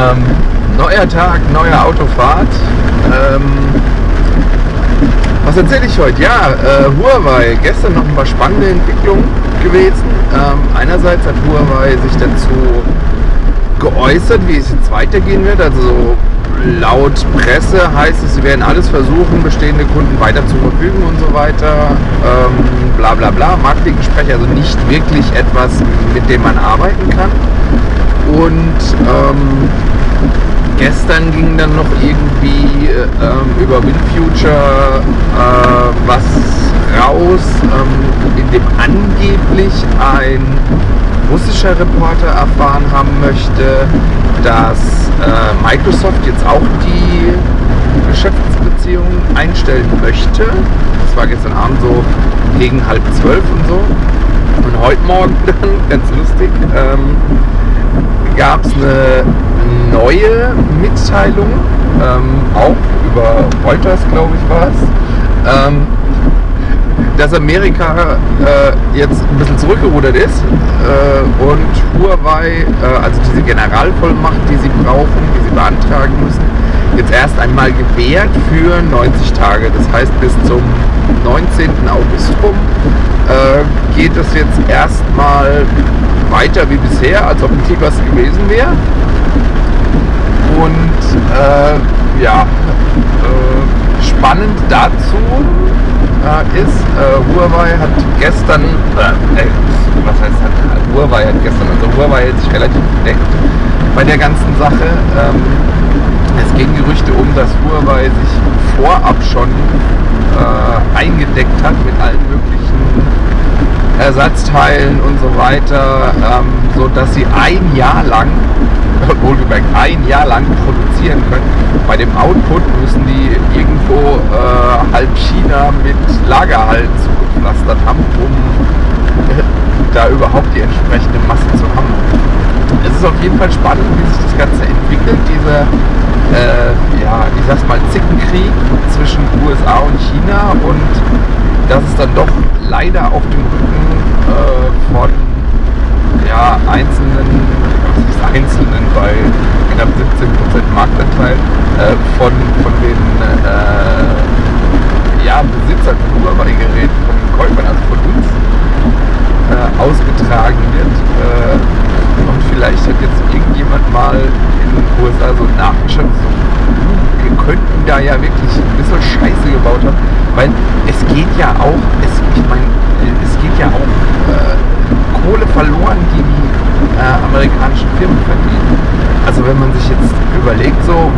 Ähm, neuer Tag, neue Autofahrt. Ähm, was erzähle ich heute? Ja, äh, Huawei. Gestern noch ein paar spannende Entwicklungen gewesen. Ähm, einerseits hat Huawei sich dazu geäußert, wie es jetzt weitergehen wird. Also laut Presse heißt es, sie werden alles versuchen, bestehende Kunden weiter zu verfügen und so weiter. Ähm, bla bla bla. Marketinggespräche, also nicht wirklich etwas, mit dem man arbeiten kann. Und ähm, gestern ging dann noch irgendwie ähm, über WinFuture äh, was raus, ähm, in dem angeblich ein russischer Reporter erfahren haben möchte, dass äh, Microsoft jetzt auch die Geschäftsbeziehungen einstellen möchte. Das war gestern Abend so gegen halb zwölf und so. Und heute Morgen dann, ganz lustig, ähm, gab es eine neue Mitteilung, ähm, auch über Reuters, glaube ich, war es, ähm, dass Amerika äh, jetzt ein bisschen zurückgerudert ist äh, und Huawei, äh, also diese Generalvollmacht, die sie brauchen, die sie beantragen müssen, jetzt erst einmal gewährt für 90 Tage. Das heißt, bis zum 19. August rum äh, geht es jetzt erstmal weiter wie bisher, als ob nie was gewesen wäre. Und äh, ja, äh, spannend dazu äh, ist, äh, Huawei hat gestern, äh, was heißt hat, Huawei hat gestern, also Huawei hat sich relativ bedeckt bei der ganzen Sache. Ähm, es gehen Gerüchte um, dass Huawei sich vorab schon äh, eingedeckt hat mit allen möglichen Ersatzteilen und so weiter, ähm, so dass sie ein Jahr lang, wohlgemerkt ein Jahr lang produzieren können. Bei dem Output müssen die irgendwo äh, halb China mit Lagerhallen zugepflastert haben, um äh, da überhaupt die entsprechende Masse zu haben. Es ist auf jeden Fall spannend, wie sich das Ganze entwickelt, dieser äh, ja, ich sag's mal, Zickenkrieg zwischen USA und China und dass es dann doch leider auf dem Rücken äh, von ja, einzelnen, was ist einzelnen bei knapp 17% Marktanteil äh, von, von den äh, ja, Besitzern von Huawei-Geräten, von den Käufern, also von uns, äh, ausgetragen wird. Äh, und vielleicht hat jetzt irgendjemand mal in den USA so nachgeschaut, so, wir könnten da ja wirklich ein bisschen Scheiße gebaut haben, weil es geht ja auch, es, ich meine, es geht ja auch äh, Kohle verloren, die die äh, amerikanischen Firmen verdienen. Also wenn man sich jetzt überlegt, so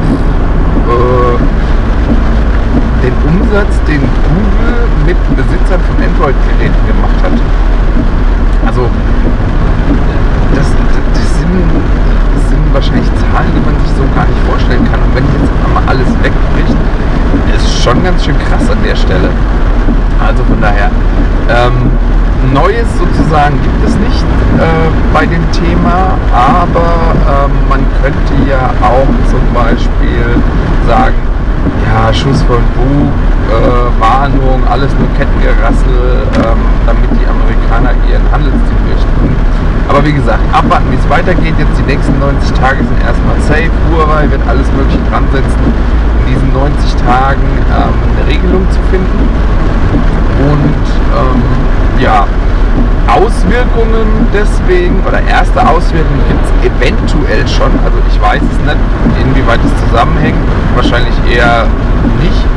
äh, den Umsatz, den Google mit Besitzern von Android-Geräten gemacht hat. Also das, das, sind, das sind wahrscheinlich Zahlen, die man sich so gar nicht vorstellen kann. Und wenn jetzt einmal alles wegbricht, ist schon ganz schön krass an der Stelle. Also von daher, ähm, Neues sozusagen gibt es nicht äh, bei dem Thema, aber ähm, man könnte ja auch zum Beispiel sagen, ja, Schuss von Bug, äh, Warnung, alles nur Kettengerassel, ähm, damit die Amerikaner ihren Handelsziel durchführen. Aber wie gesagt, abwarten, wie es weitergeht. Jetzt die nächsten 90 Tage sind erstmal safe. Huawei wird alles Mögliche dran setzen, in diesen 90 Tagen ähm, eine Regelung zu finden. Und ähm, ja, Auswirkungen deswegen oder erste Auswirkungen gibt es eventuell schon. Also ich weiß es nicht, inwieweit es zusammenhängt. Wahrscheinlich eher nicht.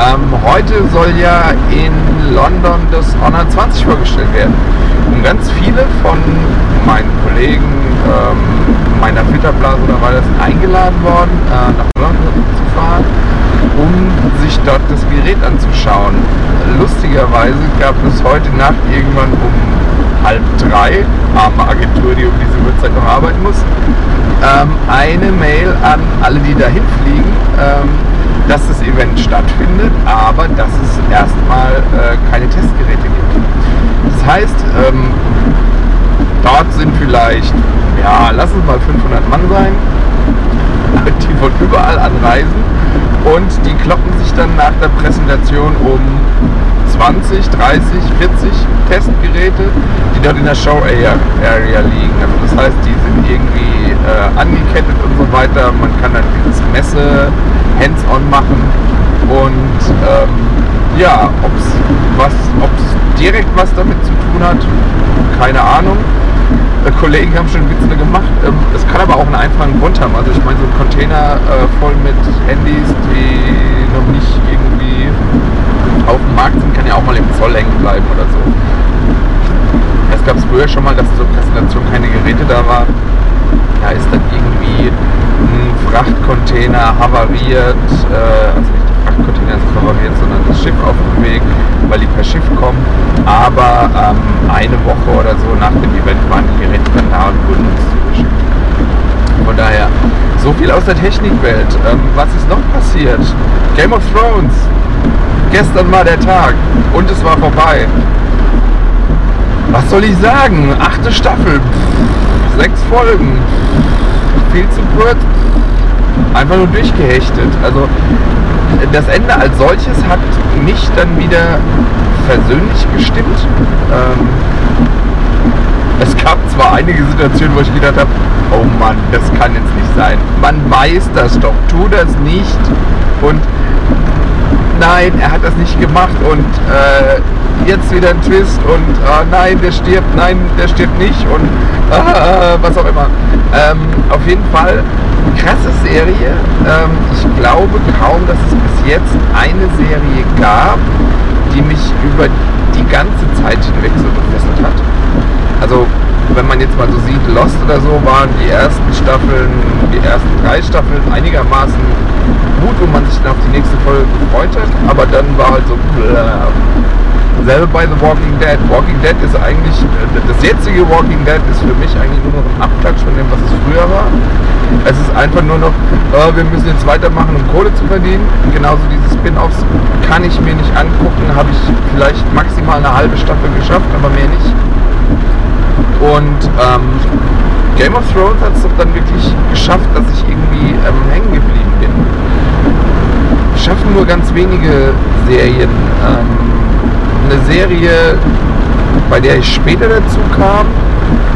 Ähm, heute soll ja in London das Honor 20 vorgestellt werden. Und ganz viele von meinen Kollegen, ähm, meiner Filterblase oder war das eingeladen worden, äh, nach London zu fahren, um sich dort das Gerät anzuschauen. Lustigerweise gab es heute Nacht irgendwann um halb drei, arme Agentur, die um diese Uhrzeit noch arbeiten muss, ähm, eine Mail an alle, die dahin fliegen, ähm, dass das Event stattfindet, aber dass es erstmal äh, keine Testgeräte gibt. Das heißt, ähm, dort sind vielleicht, ja, lass es mal 500 Mann sein, die von überall anreisen und die kloppen sich dann nach der Präsentation um 20, 30, 40 Testgeräte, die dort in der Show Area liegen. Also das heißt, die sind irgendwie äh, angekettet und so weiter. Man kann dann dieses Messe hands-on machen und ähm, ja, ob es was, ob's direkt was damit zu tun hat, keine Ahnung. Äh, Kollegen haben schon Witze gemacht. Ähm, es kann aber auch einen einfachen Grund haben. Also ich meine, so ein Container äh, voll mit Handys, die noch nicht irgendwie auf dem Markt sind, kann ja auch mal im Zoll hängen bleiben oder so. Es gab es früher schon mal, dass zur Präsentation keine Geräte da waren. Da ist dann irgendwie Frachtcontainer havariert, äh, also nicht der Frachtcontainer ist havariert, sondern das Schiff auf dem Weg, weil die per Schiff kommen. Aber ähm, eine Woche oder so nach dem Event waren die Geräte dann da und wurden uns zugeschickt. Von daher, so viel aus der Technikwelt. Ähm, was ist noch passiert? Game of Thrones. Gestern war der Tag und es war vorbei. Was soll ich sagen? Achte Staffel. Pff, sechs Folgen. Viel zu kurz. Einfach nur durchgehechtet. Also das Ende als solches hat mich dann wieder persönlich gestimmt. Ähm, es gab zwar einige Situationen, wo ich gedacht habe, oh Mann, das kann jetzt nicht sein. Man weiß das doch, tu das nicht. Und nein, er hat das nicht gemacht und äh, jetzt wieder ein Twist und äh, nein, der stirbt, nein, der stirbt nicht und äh, was auch immer. Ähm, auf jeden Fall krasse Serie. Ähm, ich glaube kaum, dass es bis jetzt eine Serie gab, die mich über die ganze Zeit hinweg so gefesselt hat. Also wenn man jetzt mal so sieht, Lost oder so, waren die ersten Staffeln, die ersten drei Staffeln einigermaßen gut, wo man sich dann auf die nächste Folge gefreut hat, aber dann war halt so Selbe bei The Walking Dead. Walking Dead ist eigentlich, das jetzige Walking Dead ist für mich eigentlich nur noch ein Abklatsch von dem, was es früher war. Es ist einfach nur noch, äh, wir müssen jetzt weitermachen, um Kohle zu verdienen. Genauso diese Spin-Offs kann ich mir nicht angucken, habe ich vielleicht maximal eine halbe Staffel geschafft, aber mehr nicht. Und ähm, Game of Thrones hat es doch dann wirklich geschafft, dass ich irgendwie ähm, hängen geblieben bin. Schaffen nur ganz wenige Serien. Ähm, eine Serie, bei der ich später dazu kam,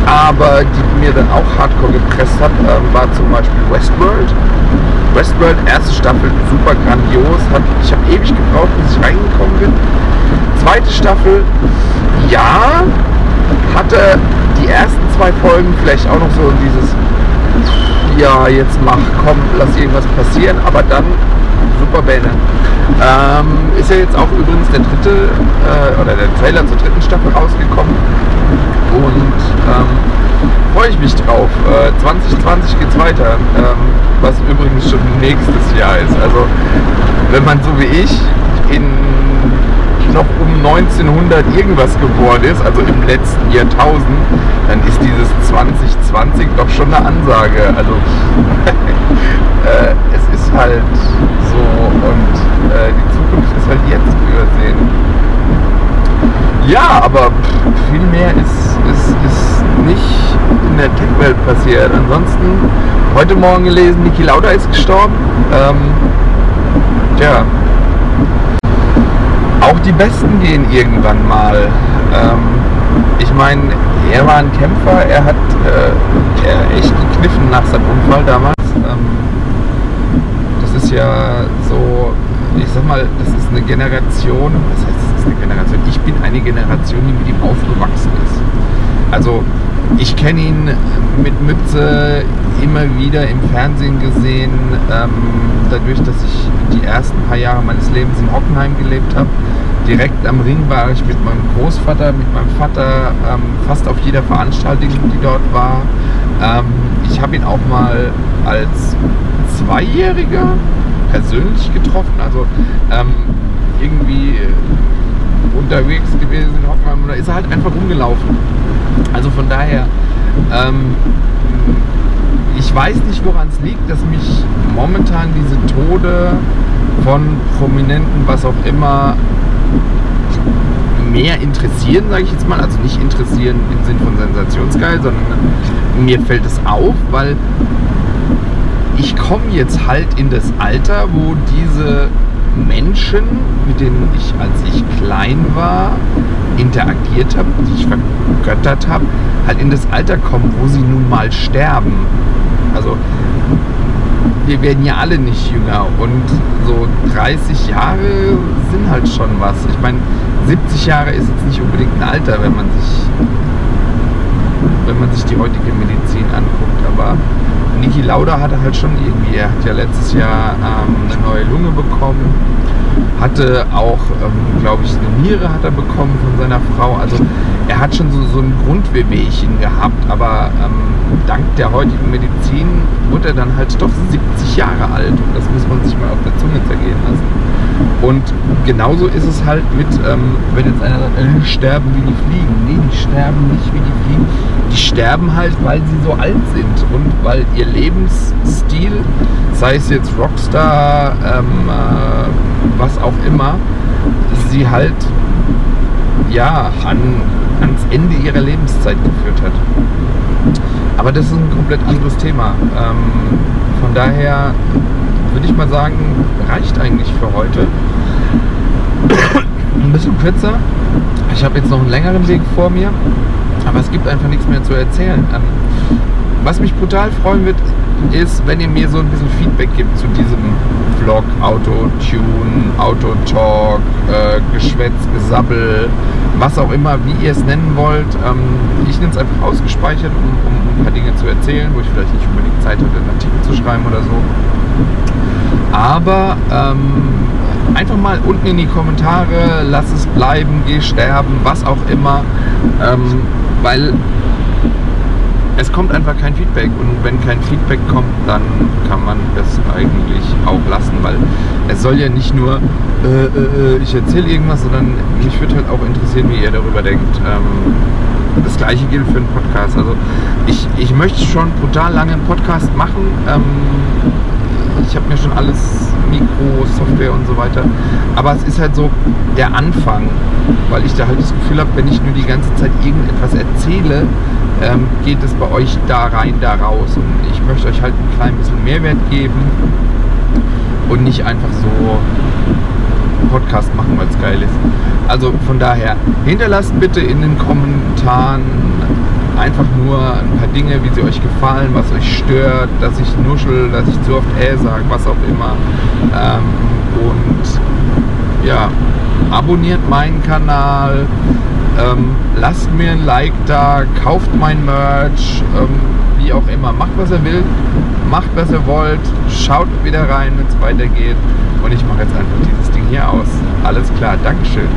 aber die mir dann auch hardcore gepresst hat, ähm, war zum Beispiel Westworld. Westworld, erste Staffel, super grandios. Hat, ich habe ewig gebraucht, bis ich reingekommen bin. Zweite Staffel, ja, hatte die ersten zwei Folgen vielleicht auch noch so dieses, ja, jetzt mach, komm, lass irgendwas passieren, aber dann super Banner. Ähm, ist ja jetzt auch übrigens der dritte äh, oder der Trailer zur dritten Staffel rausgekommen. Und ähm, freue ich mich drauf. Äh, 2020 geht's weiter. Ähm, was übrigens schon nächstes Jahr ist. Also wenn man so wie ich in noch um 1900 irgendwas geboren ist, also im letzten Jahrtausend, dann ist dieses 2020 doch schon eine Ansage. Also äh, es halt so und äh, die Zukunft ist halt jetzt übersehen. Ja, aber viel mehr ist, ist, ist nicht in der Tech-Welt passiert. Ansonsten heute Morgen gelesen, Niki Lauda ist gestorben. Ähm, tja, auch die Besten gehen irgendwann mal. Ähm, ich meine, er war ein Kämpfer, er hat äh, er echt gekniffen nach seinem Unfall damals. Ähm, ja so, ich sag mal, das ist eine Generation, was heißt das ist eine Generation? Ich bin eine Generation, die mit ihm aufgewachsen ist. Also ich kenne ihn mit Mütze immer wieder im Fernsehen gesehen, ähm, dadurch, dass ich die ersten paar Jahre meines Lebens in Hockenheim gelebt habe. Direkt am Ring war ich mit meinem Großvater, mit meinem Vater ähm, fast auf jeder Veranstaltung, die dort war. Ähm, ich habe ihn auch mal als Zweijähriger persönlich getroffen, also ähm, irgendwie unterwegs gewesen in Hockenheim oder ist er halt einfach rumgelaufen. Also von daher, ähm, ich weiß nicht, woran es liegt, dass mich momentan diese Tode von Prominenten, was auch immer, mehr interessieren, sage ich jetzt mal. Also nicht interessieren im Sinn von sensationsgeil, sondern mir fällt es auf, weil ich komme jetzt halt in das Alter, wo diese Menschen, mit denen ich, als ich klein war, interagiert habe, die ich vergöttert habe, halt in das Alter kommen, wo sie nun mal sterben. Also wir werden ja alle nicht jünger und so 30 Jahre sind halt schon was. Ich meine, 70 Jahre ist jetzt nicht unbedingt ein Alter, wenn man sich wenn man sich die heutige Medizin anguckt, aber Niki Lauda hatte halt schon irgendwie, er hat ja letztes Jahr ähm, eine neue Lunge bekommen, hatte auch, ähm, glaube ich, eine Niere hat er bekommen von seiner Frau. Also er hat schon so, so ein Grundwehwehchen gehabt, aber ähm, dank der heutigen Medizin wurde er dann halt doch 70 Jahre alt und das muss man sich mal auf der Zunge zergehen lassen. Und genauso ist es halt mit, ähm, wenn jetzt einer sagt, äh, sterben wie die Fliegen. Nee, die sterben nicht wie die Fliegen. Die sterben halt, weil sie so alt sind und weil ihr Lebensstil, sei es jetzt Rockstar, ähm, äh, was auch immer, sie halt ja an, ans Ende ihrer Lebenszeit geführt hat. Aber das ist ein komplett anderes Thema. Ähm, von daher würde ich mal sagen, reicht eigentlich für heute. Ein bisschen kürzer. Ich habe jetzt noch einen längeren Weg vor mir, aber es gibt einfach nichts mehr zu erzählen. Ähm, was mich brutal freuen wird, ist, wenn ihr mir so ein bisschen Feedback gibt zu diesem Vlog, Auto-Tune, Auto-Talk, äh, Geschwätz, Gesabbel, was auch immer, wie ihr es nennen wollt. Ähm, ich nenne es einfach ausgespeichert, um, um, ein paar Dinge zu erzählen, wo ich vielleicht nicht unbedingt Zeit hatte, einen Artikel zu schreiben oder so. Aber ähm, einfach mal unten in die Kommentare, lass es bleiben, geh sterben, was auch immer. Ähm, weil es kommt einfach kein Feedback und wenn kein Feedback kommt, dann kann man das eigentlich auch lassen, weil es soll ja nicht nur äh, äh, ich erzähle irgendwas, sondern mich würde halt auch interessieren, wie ihr darüber denkt. Ähm, das gleiche gilt für einen Podcast. Also ich, ich möchte schon brutal lange einen Podcast machen. Ähm, ich habe mir schon alles, Mikro, Software und so weiter. Aber es ist halt so der Anfang, weil ich da halt das Gefühl habe, wenn ich nur die ganze Zeit irgendetwas erzähle, ähm, geht es bei euch da rein, da raus. Und ich möchte euch halt ein klein bisschen Mehrwert geben und nicht einfach so Podcast machen, weil es geil ist. Also von daher, hinterlasst bitte in den Kommentaren einfach nur ein paar Dinge, wie sie euch gefallen, was euch stört, dass ich nuschel, dass ich zu oft äh sage, was auch immer. Ähm, und ja, abonniert meinen Kanal, ähm, lasst mir ein Like da, kauft mein Merch, ähm, wie auch immer. Macht was ihr will, macht was ihr wollt, schaut wieder rein, wenn es weitergeht. Und ich mache jetzt einfach dieses Ding hier aus. Alles klar, Dankeschön.